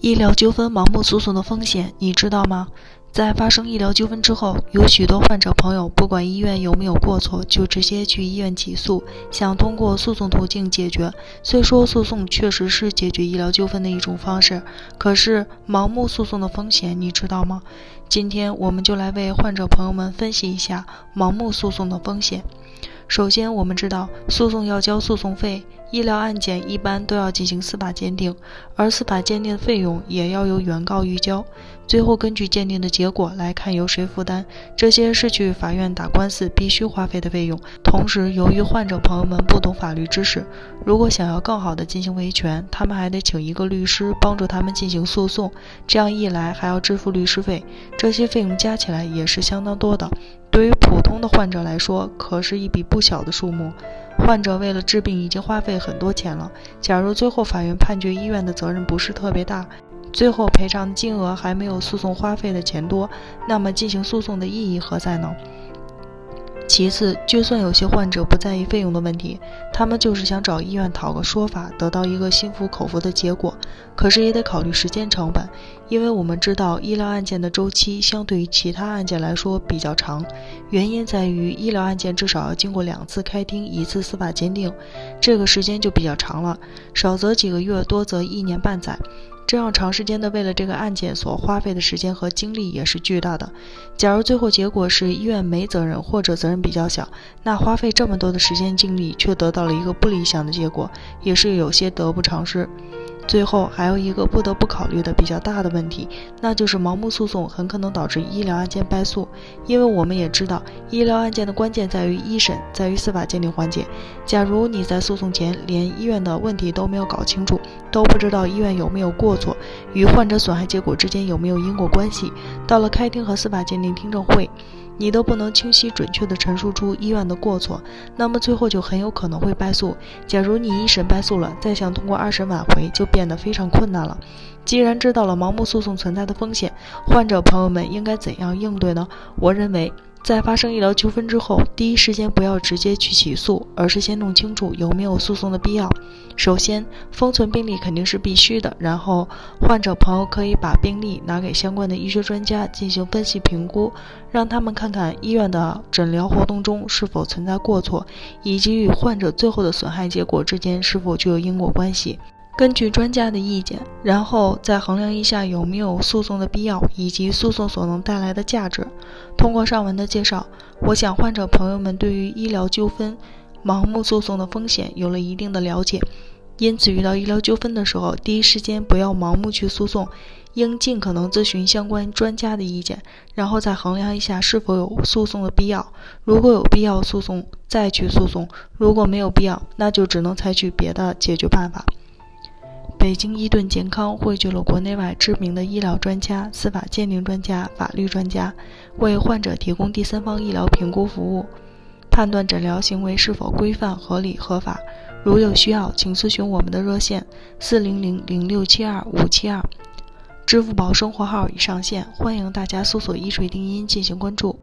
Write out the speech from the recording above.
医疗纠纷盲目诉讼的风险，你知道吗？在发生医疗纠纷之后，有许多患者朋友不管医院有没有过错，就直接去医院起诉，想通过诉讼途径解决。虽说诉讼确实是解决医疗纠纷的一种方式，可是盲目诉讼的风险，你知道吗？今天我们就来为患者朋友们分析一下盲目诉讼的风险。首先，我们知道诉讼要交诉讼费，医疗案件一般都要进行司法鉴定，而司法鉴定的费用也要由原告预交，最后根据鉴定的结果来看由谁负担。这些是去法院打官司必须花费的费用。同时，由于患者朋友们不懂法律知识，如果想要更好的进行维权，他们还得请一个律师帮助他们进行诉讼，这样一来还要支付律师费，这些费用加起来也是相当多的。对于普通的患者来说，可是一笔不小的数目。患者为了治病已经花费很多钱了，假如最后法院判决医院的责任不是特别大，最后赔偿金额还没有诉讼花费的钱多，那么进行诉讼的意义何在呢？其次，就算有些患者不在意费用的问题，他们就是想找医院讨个说法，得到一个心服口服的结果。可是也得考虑时间成本，因为我们知道医疗案件的周期相对于其他案件来说比较长，原因在于医疗案件至少要经过两次开庭，一次司法鉴定，这个时间就比较长了，少则几个月，多则一年半载。这样长时间的为了这个案件所花费的时间和精力也是巨大的。假如最后结果是医院没责任或者责任比较小，那花费这么多的时间精力却得到了一个不理想的结果，也是有些得不偿失。最后还有一个不得不考虑的比较大的问题，那就是盲目诉讼很可能导致医疗案件败诉。因为我们也知道，医疗案件的关键在于一审，在于司法鉴定环节。假如你在诉讼前连医院的问题都没有搞清楚，都不知道医院有没有过错，与患者损害结果之间有没有因果关系，到了开庭和司法鉴定听证会。你都不能清晰准确地陈述出医院的过错，那么最后就很有可能会败诉。假如你一审败诉了，再想通过二审挽回就变变得非常困难了。既然知道了盲目诉讼存在的风险，患者朋友们应该怎样应对呢？我认为。在发生医疗纠纷之后，第一时间不要直接去起诉，而是先弄清楚有没有诉讼的必要。首先，封存病历肯定是必须的。然后，患者朋友可以把病历拿给相关的医学专家进行分析评估，让他们看看医院的诊疗活动中是否存在过错，以及与患者最后的损害结果之间是否具有因果关系。根据专家的意见，然后再衡量一下有没有诉讼的必要以及诉讼所能带来的价值。通过上文的介绍，我想患者朋友们对于医疗纠纷盲目诉讼的风险有了一定的了解。因此，遇到医疗纠纷的时候，第一时间不要盲目去诉讼，应尽可能咨询相关专家的意见，然后再衡量一下是否有诉讼的必要。如果有必要诉讼，再去诉讼；如果没有必要，那就只能采取别的解决办法。北京伊顿健康汇聚了国内外知名的医疗专家、司法鉴定专家、法律专家，为患者提供第三方医疗评估服务，判断诊疗行为是否规范、合理、合法。如有需要，请咨询我们的热线：四零零零六七二五七二。支付宝生活号已上线，欢迎大家搜索“一锤定音”进行关注。